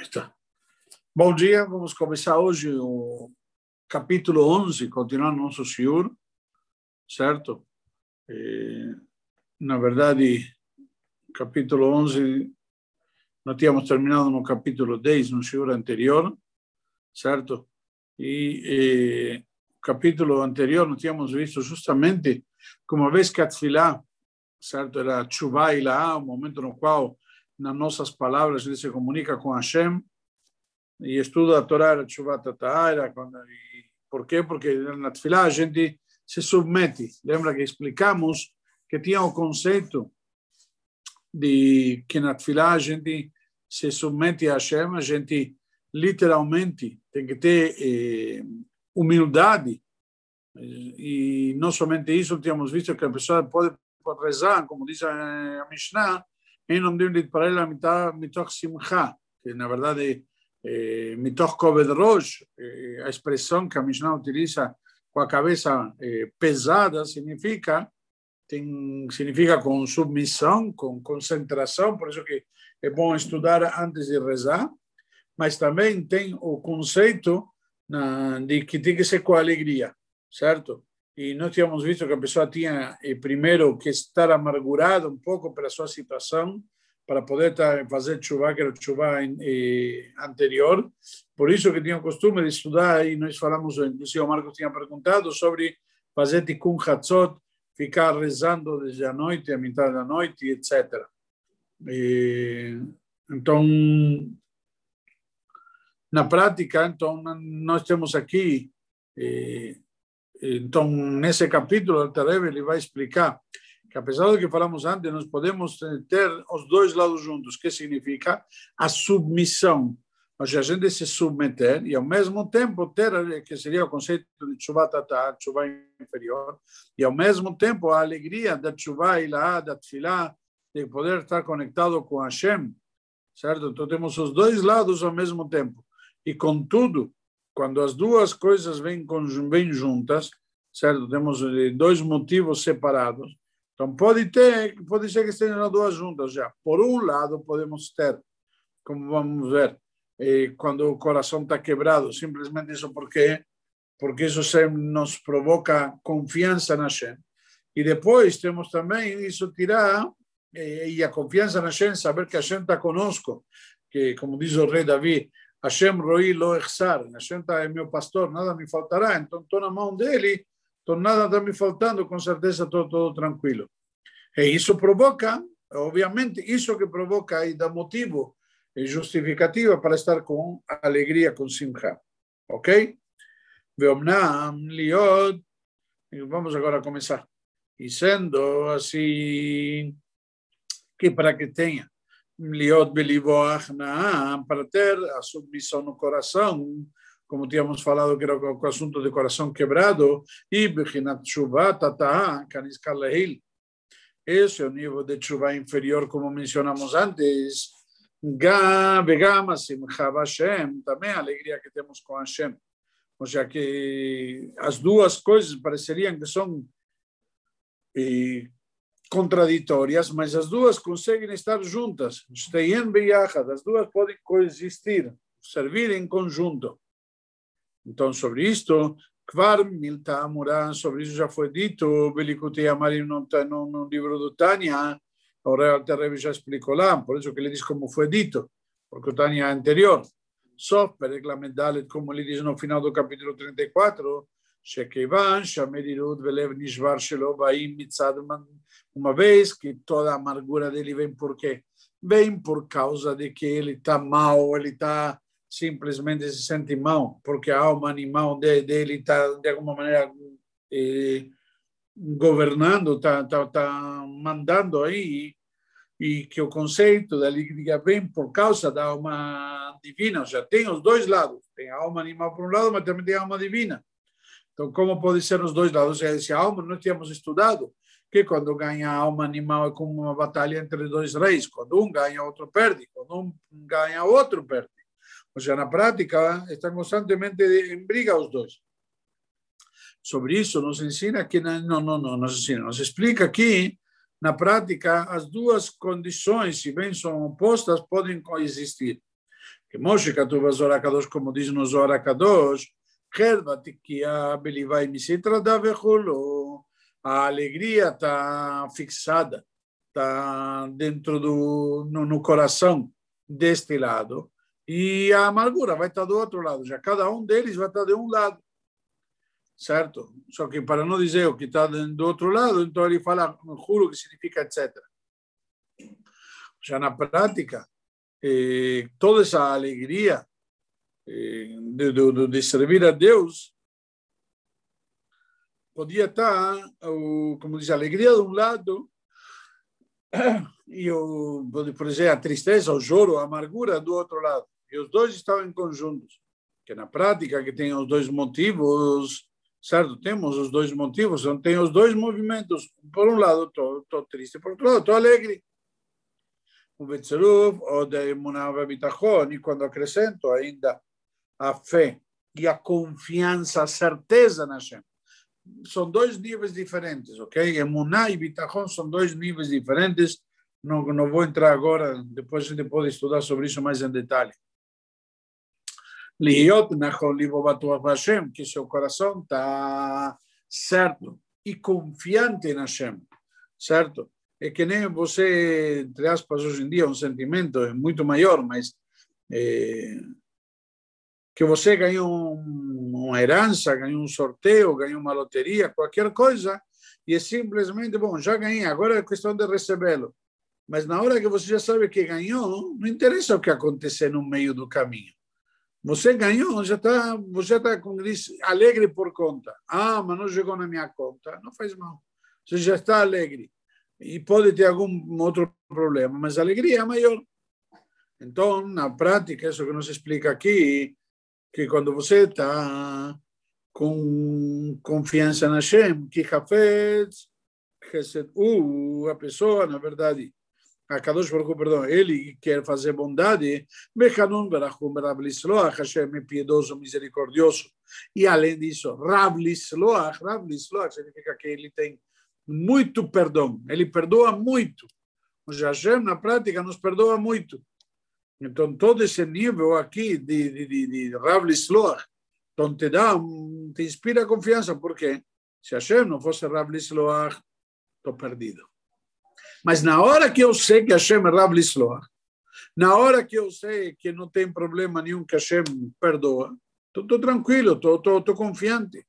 Está. Bom dia, vamos começar hoje o capítulo 11, continuando nosso Shiur, certo? E, na verdade, capítulo 11, nós tínhamos terminado no capítulo 10, no Shiur anterior, certo? E, e o capítulo anterior nós tínhamos visto justamente como uma vez que a certo, era e Laá, o momento no qual nas nossas palavras, ele se comunica com Hashem e estuda a Torá, a Tshuva Tatá, por quê? Porque na Tfilá a gente se submete. Lembra que explicamos que tinha o conceito de que na Tfilá a gente se submete a Hashem, a gente literalmente tem que ter eh, humildade e não somente isso, tínhamos visto que a pessoa pode, pode rezar, como diz a Mishnah, en Omdim Litparel la mitad mitoch simcha, que na verdad es eh, mitoch koved rosh, eh, a expressão que a Mishnah utiliza com a cabeça eh, pesada significa significa com submissão, com concentração, por isso que é bom estudar antes de rezar, mas também tem o conceito de que tem que ser com alegria, certo? E nós tínhamos visto que a pessoa tinha eh, primeiro que estar amargurada um pouco pela sua situação para poder fazer chuva que era chuva eh, anterior. Por isso que tinha o costume de estudar, e nós falamos, inclusive o Marcos tinha perguntado sobre fazer tikkun hatzot, ficar rezando desde a noite, a metade da noite, etc. E, então, na prática, então, nós temos aqui eh, então, nesse capítulo, o Rebbe ele vai explicar que, apesar do que falamos antes, nós podemos ter os dois lados juntos, que significa a submissão, ou seja, a gente se submeter e, ao mesmo tempo, ter, que seria o conceito de chuva tatá, chuva inferior, e, ao mesmo tempo, a alegria da chuva e lá, da tefilá, de poder estar conectado com Hashem, certo? Então, temos os dois lados ao mesmo tempo. E, contudo, quando as duas coisas vêm, vêm juntas, certo? Temos eh, dois motivos separados. Então, pode ter, pode ser que estejam as duas juntas já. Por um lado, podemos ter, como vamos ver, eh, quando o coração está quebrado, simplesmente isso porque porque isso nos provoca confiança na Shem. E depois temos também isso tirar eh, e a confiança na Shem, saber que a Shem está conosco, que como diz o rei Davi, Hashem roi lo echsar, Hashem é meu pastor, nada me faltará, então estou na mão dele, então nada está me faltando, com certeza estou todo tranquilo. E isso provoca, obviamente, isso que provoca e dá motivo e justificativa para estar com alegria, com simcha. Ok? Veomnam liot, vamos agora começar. E sendo assim, que para que tenha liot belivoach na para ter a submissão no coração, como tínhamos falado que era o assunto de coração quebrado, e bechinat tshuva tata kanis kalehil. Esse é o nível de tshuva inferior, como mencionamos antes. Vegama simcha Hashem, também a alegria que temos com Hashem. Ou seja, que as duas coisas pareceriam que são contraditórias, mas as duas conseguem estar juntas. As duas podem coexistir, servir em conjunto. Então, sobre isto, Kvar Milta Amurá, sobre isso já foi dito, Belikutei Amarim no, no, livro do Tânia, o Rebbe já explicou lá, por isso que ele diz como foi dito, porque o Tânia é anterior. Só, Pereglamet como ele diz no final do capítulo 34, שכיוון שהמרירות ולב נשבר שלו באים מצד uma vez que toda a amargura dele vem por quê? Vem por causa de que ele está mal, ele está simplesmente se sente mal, porque a alma animal dele está, de alguma maneira, eh, governando, está tá, tá mandando aí, e que o conceito da alegria vem por causa da alma divina, ou seja, tem os dois lados, tem a alma animal por um lado, mas também tem a alma divina. Então, como pode ser os dois lados? Esse alma nós tínhamos estudado que quando ganha a alma animal é como uma batalha entre dois reis. Quando um ganha, outro perde. Quando um ganha, outro perde. Ou seja, na prática, estão constantemente em briga os dois. Sobre isso, nos ensina que não, não, não, nos ensina, nos explica aqui, na prática, as duas condições, se bem são opostas, podem coexistir. Que Moshe Katuv Kadosh, como diz no Zohar Belivai Misitra Davechulo. A alegria está fixada, está dentro do no, coração deste lado e a amargura vai estar do outro lado. Já cada um deles vai estar de um lado, certo? Só que para não dizer o que está do outro lado, então ele fala juro que significa etc. Já na prática, eh, toda essa alegria de, de, de, servir a Deus podia estar, como diz, a alegria de um lado e o, por exemplo, a tristeza, o choro, a amargura do outro lado. E os dois estavam em conjuntos. Que na prática que tem os dois motivos, certo? Temos os dois motivos, tem os dois movimentos. Por um lado, estou triste, por outro lado, estou alegre. O Betzeruf, ou de Emunah Bitachon, e quando acrescento ainda a fé e a confiança, a certeza na Hashem. São dois níveis diferentes, ok? Emunah e Bitachon são dois níveis diferentes. Não, não vou entrar agora, depois a gente pode estudar sobre isso mais em detalhe. Liot Nachon Libovatuach Hashem, que seu coração está certo e confiante na Hashem, certo? É que nem você, entre aspas, hoje em dia, um sentimento muito maior, mas é, que você ganhou uma herança, ganhou um sorteio, ganhou uma loteria, qualquer coisa, e é simplesmente, bom, já ganhei, agora é questão de recebê-lo. Mas na hora que você já sabe que ganhou, não interessa o que acontecer no meio do caminho. Você ganhou, já está, você está com alegre por conta. Ah, mas não chegou na minha conta. Não faz mal. Você já está alegre. E pode ter algum outro problema, mas a alegria é maior. Então, na prática, isso que nos explica aqui, que quando você está com confiança na Shem, que Hafez, uh, a pessoa, na verdade, a Kadosh Baruch perdão, ele quer fazer bondade, Bechanun Berachum Rav Lisloach, Hashem é piedoso, misericordioso. E além disso, Rav Lisloach, Rav Lisloach significa que ele tem muito perdão, ele perdoa muito. O Hashem, na prática, nos perdoa muito. Então, todo esse nível aqui de, de, de, de Rav Lisloach, então te dá, te inspira confiança, porque se Hashem não fosse Rav Lisloach, estou perdido. Mas na hora que eu sei que Hashem é Rav Lisloach, na hora que eu sei que não tem problema nenhum que Hashem perdoa, estou tranquilo, estou confiante.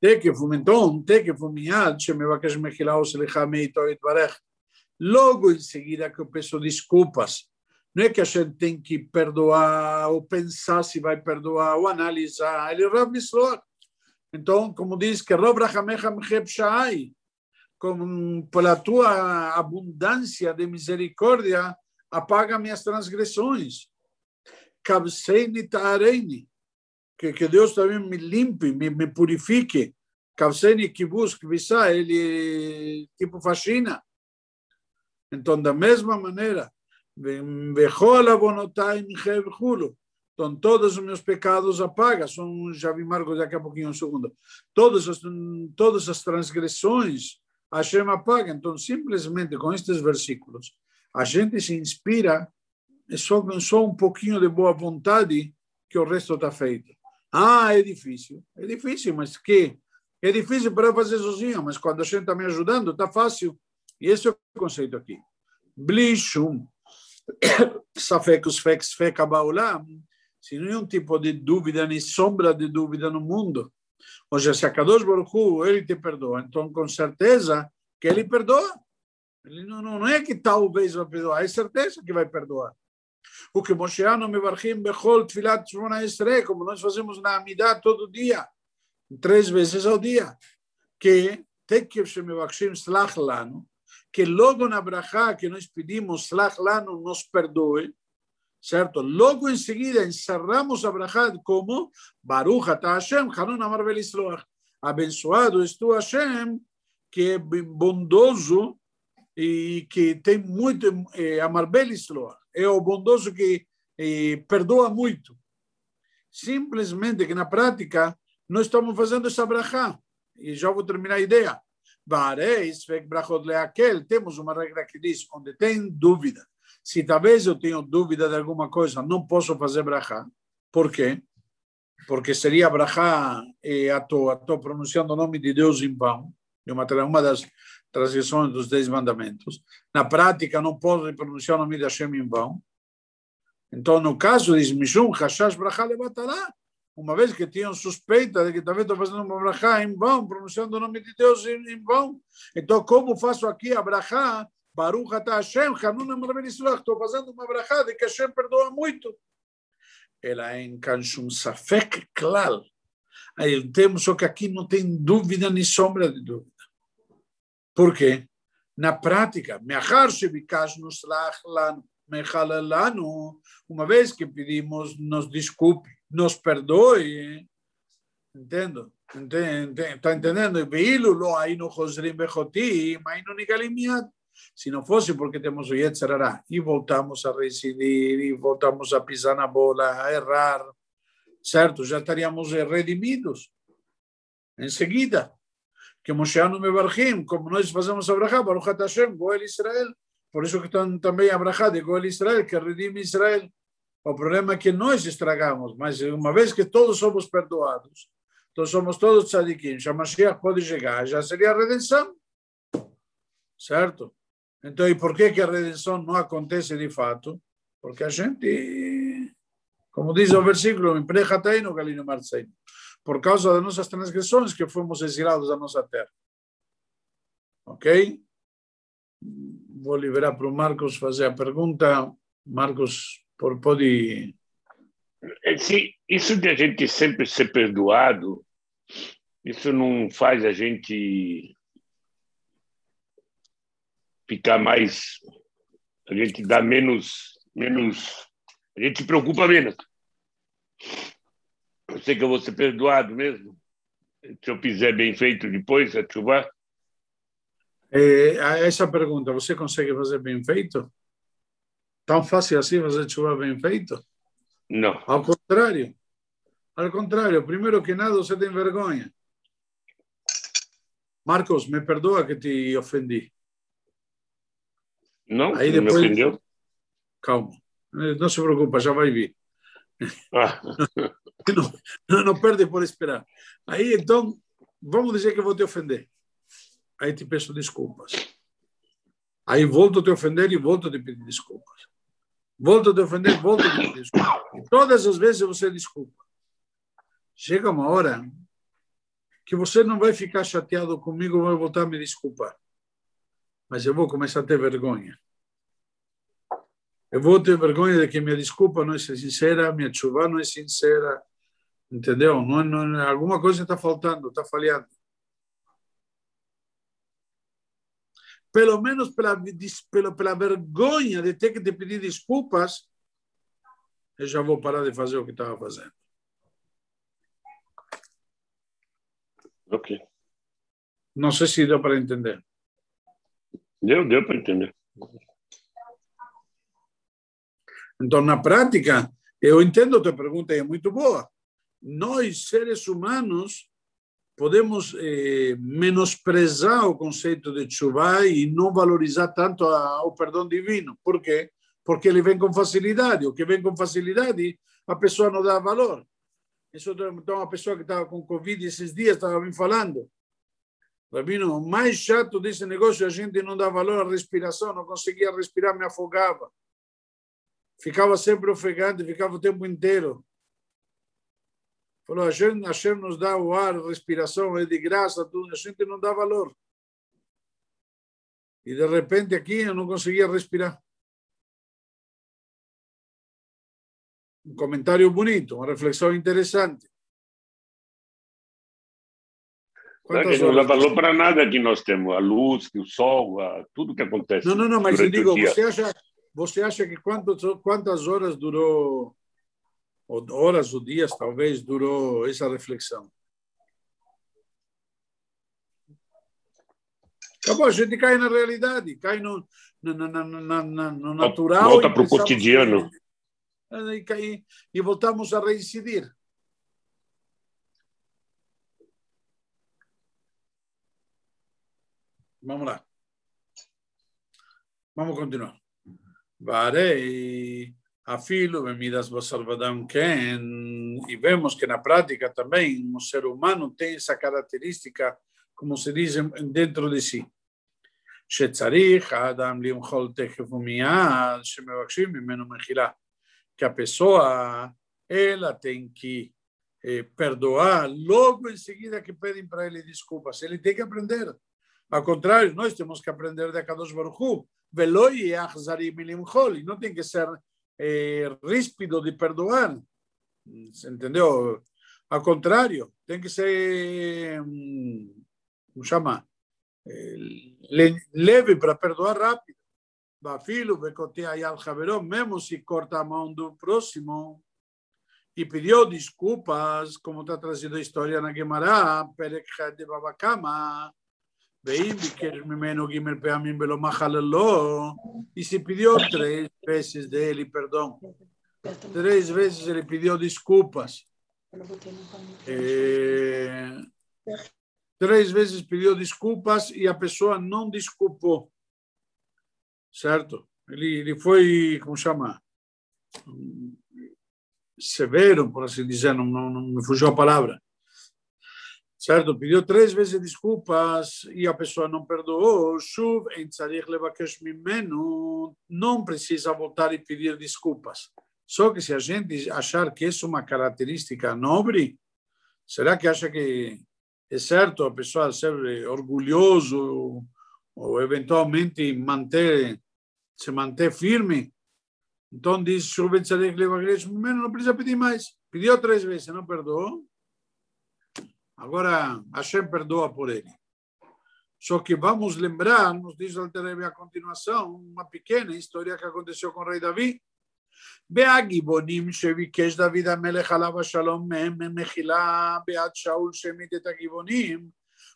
תקף ומנתון, תקף ומיד שמבקש מחילה או סליחה מאיתו יתברך. Logo em seguida que eu peço desculpas. Não é que a gente tem que perdoar ou pensar se vai perdoar ou analisar. Ele é Rav Então, como diz que Rav com, pela tua abundância de misericórdia, apaga minhas transgressões. Kavseini que, que Deus também me limpe, me, me purifique. Kavseini kibus, kvisá, ele tipo faxina. Então, da mesma maneira, então, todos os meus pecados apaga. São, já vi Marcos daqui a pouquinho, um segundo. Todas as, todas as transgressões Hashem apaga. Então, simplesmente com estes versículos, a gente se inspira é só, só um pouquinho de boa vontade que o resto está feito. Ah, é difícil. É difícil, mas que? É difícil para fazer sozinho, mas quando a gente está me ajudando, está fácil. E esse é o conceito aqui. Blishum. Safek, Sfek, Sfek, Abaolam. Se nenhum tipo de dúvida, nem sombra de dúvida no mundo ou seja, se a Kadosh Baruch Hu, ele te perdoa, então com certeza que ele perdoa. Ele não, não, não é que talvez vai perdoar, é certeza que vai perdoar. O que Moshe Ano Mevarchim Bechol Tfilat Shmona Estre, como nós fazemos na Amidah todo dia, três vezes ao dia, que Tekev Shemevachim Slach Lano, que logo na Brachá que nós pedimos Slach Lano nos perdoe, certo? Logo em seguida encerramos a Brachá como Baruch Ata Hashem, Hanun Amar Belisloach. Abençoado és tu, Hashem, que é bondoso e que tem muito eh, Amar Belisloach. É o bondoso que eh, perdoa muito. Simplesmente que na prática nós estamos fazendo essa Brachá. E já vou terminar a ideia. Temos uma regra que diz, onde tem dúvida, Se talvez eu tenho dúvida de alguma coisa, não posso fazer brachá. Por quê? Porque seria brachá e estou pronunciando o nome de Deus em vão, de uma, uma das transgressões dos dez mandamentos. Na prática, não posso pronunciar o nome de Hashem em vão. Então, no caso de Mishum, Hashash Brachá Levatará, uma vez que tinham suspeita de que também estou fazendo uma brachá em vão, pronunciando o nome de Deus em, em vão. Então, como faço aqui a brachá? Baruch atah Hashem, Hanun Amraben estou fazendo uma brachá de que Hashem perdoa muito. Ela é em Kanshum Safek Klal. Aí temos só que aqui não tem dúvida nem sombra de dúvida. Por quê? Na prática, Meachar Shebikash Nuslach Lanu, Mechalalanu, uma vez que pedimos, nos desculpe, nos perdoe, entendo? Está entendendo? Veílo lo aí no Josrim Bejotim, aí no fosse porque temos o Yetzerará e voltamos a residir, e voltamos a pisar na bola, a errar, certo? Já estaríamos redimidos em seguida. Que Moshe me Mebarchim, como nós fazemos a Brachá, Baruch Hashem, Goel Israel. Por isso que estão também a Brachá de Goel Israel, que redime Israel. O problema é que nós estragamos, mas uma vez que todos somos perdoados, então somos todos tzadikim, já Mashiach pode chegar, já seria a redenção. Certo? Então, e por que, que a redenção não acontece de fato? Porque a gente, como diz o versículo, por causa das nossas transgressões que fomos exilados da nossa terra. Ok? Vou liberar para o Marcos fazer a pergunta. Marcos, por pode. Sim, isso de a gente sempre ser perdoado, isso não faz a gente ficar mais. A gente dá menos. menos a gente se preocupa menos. Eu sei que eu vou ser perdoado mesmo. Se eu fizer bem feito depois, a chuva. É, essa pergunta, você consegue fazer bem feito? Tão fácil assim fazer chuva bem feito? Não. Ao contrário. Ao contrário, primeiro que nada, você tem vergonha. Marcos, me perdoa que te ofendi. Não, Aí depois... me ofendeu. Calma. Não se preocupa, já vai vir. Ah. Não, não, não perde por esperar. Aí, então, vamos dizer que eu vou te ofender. Aí te peço desculpas. Aí volto a te ofender e volto a te pedir desculpas. Volto a te ofender, volto a te pedir desculpas. E todas as vezes você desculpa. Chega uma hora que você não vai ficar chateado comigo, vai voltar a me desculpar. Mas eu vou começar a ter vergonha. Eu vou ter vergonha de que minha desculpa não é sincera, minha chuva não é sincera, entendeu? Não, não, alguma coisa está faltando, está falhando. Pelo menos pela, pela, pela vergonha de ter que te pedir desculpas, eu já vou parar de fazer o que estava fazendo. Ok. Não sei se deu para entender. Deu, deu para entender. Então, na prática, eu entendo a tua pergunta, é muito boa. Nós, seres humanos, podemos eh, menosprezar o conceito de chuva e não valorizar tanto a, o perdão divino. Por quê? Porque ele vem com facilidade. O que vem com facilidade, a pessoa não dá valor. Então, uma pessoa que estava com Covid esses dias estava me falando. Rabino, o mais chato desse negócio, a gente não dá valor à respiração, não conseguia respirar, me afogava. Ficava sempre ofegante, ficava o tempo inteiro. Falou, a gente, Hashem nos dá o ar, a respiração, é de graça, tudo, a gente não dá valor. E de repente aqui eu não conseguia respirar. Um comentário bonito, uma reflexão interessante. Quantas não dá valor para nada que nós temos, a luz, o sol, a, tudo que acontece. Não, não, não, mas eu digo, você acha, você acha que quantas, quantas horas durou horas ou dias, talvez, durou essa reflexão. Acabou, a gente cai na realidade, cai no, no, no, no natural. Volta para o cotidiano. E, e, e voltamos a reincidir. Vamos lá. Vamos continuar. Varei, afilo, Midas Basarvadam Ken, e vemos que na prática também o ser humano tem essa característica, como se diz, dentro de si. שצריך האדם למחול תכף ומיד שמבקשים ממנו מחילה. Que a pessoa, ela tem que eh, perdoar logo em seguida que pedem para ele desculpas. Ele tem que aprender. Ao contrário, nós temos que aprender de Kadosh Baruch Hu. Veloi achzarim limchol. Não tem que ser eh, ríspido de perdoar. Entendeu? Ao contrário, tem que ser, como chama? leve para perdoar rápido. Bafilo, becotea al javeró, mesmo se corta a mão do próximo e pediu desculpas, como está trazendo a história na Gemara, Perek de Babakama, Veí que Mimeno Gimel Peamim Belomahalaló, e se pediu três vezes dele perdão. Três vezes ele pediu desculpas. Três vezes pediu desculpas e eh, a pessoa não desculpou. Certo? Ele, ele foi, como chama? Severo, por assim dizer, não, não, não me fugiu a palavra Certo? Pediu três vezes desculpas e a pessoa não perdoou. Em não precisa voltar e pedir desculpas. Só que se a gente achar que isso é uma característica nobre, será que acha que é certo a pessoa ser orgulhoso ou eventualmente manter se manter firme. Então diz não precisa pedir mais. Pediu três vezes, não perdoou. Agora Hashem perdoa por ele. Só que vamos lembrar, nos diz Alterebe a continuação, uma pequena história que aconteceu com o rei Davi. בהגיבונים שביקש דוד המלך עליו השלום מהם מחילה בעד שאול שהמית את הגיבונים,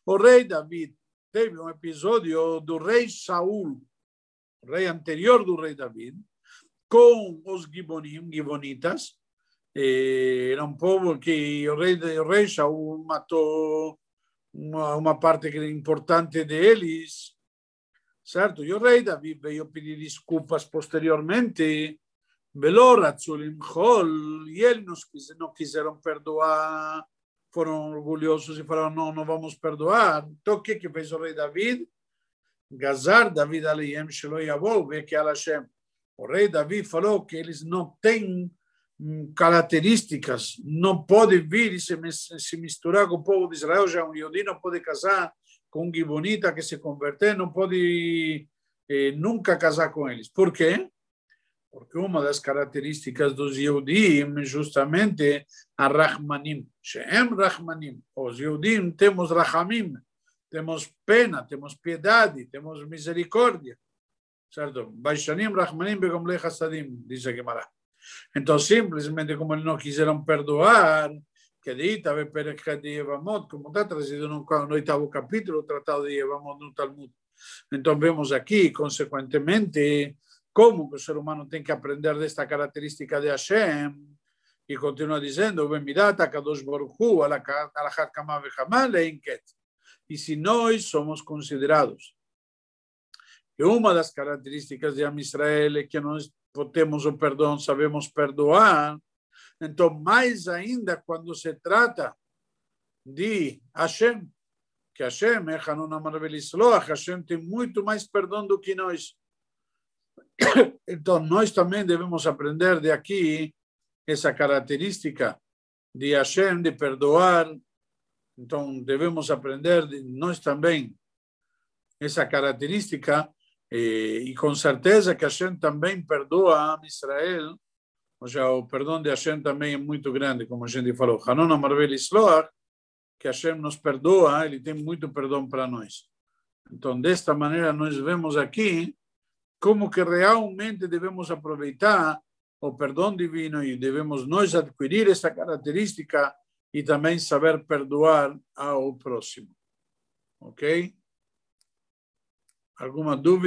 o rei David teve um episódio do rei Saul, rei anterior do rei David, com os Gibonim, Gibonitas. eh, era um povo que o rei o re matou uma, uma parte importante deles, certo? E o rei Davi veio pedir desculpas posteriormente, e eles não quiseram perdoar, foram orgulhosos e falaram, não, não vamos perdoar. Então o que, que fez o rei Davi? Gazar David Aliyem Shiloh Yavol, que Hashem. O rei Davi falou que eles não têm características, não podem vir e se, misturar com o povo de Israel, já um Yodi não pode casar com um Gibonita que se converter, não pode eh, nunca casar com eles. Por quê? porque uma das características dos Yehudim justamente a Rahmanim. Shem Rahmanim. Os Yehudim temos Rahamim, temos pena, temos piedade, temos misericórdia. Certo? Baishanim Rahmanim Begomle Hassadim, diz a Gemara. Então, simplesmente como eles não quiseram perdoar, que dita Perek de Yevamot, como está trazido no, no oitavo capítulo, o tratado de Yevamot no Talmud. Então, vemos aqui, consequentemente, como que o ser humano tem que aprender desta característica de Hashem. E continua dizendo, e se nós somos considerados que uma das características de Am Israel é que nós temos o perdão, sabemos perdoar, então mais ainda quando se trata de Hashem, que Hashem é Hanun Amar Hashem tem muito mais perdão do que nós. Então, nós também devemos aprender de aqui essa característica de Hashem, de perdoar. Então, devemos aprender de nós também essa característica e, e com certeza que Hashem também perdoa a Israel. Ou seja, o perdão de Hashem também é muito grande, como a gente falou. Hanon Marvel Isloach, que Hashem nos perdoa, ele tem muito perdão para nós. Então, desta maneira, nós vemos aqui como que realmente devemos aproveitar o perdão divino e devemos nós adquirir essa característica e também saber perdoar ao próximo. Ok? Alguma dúvida?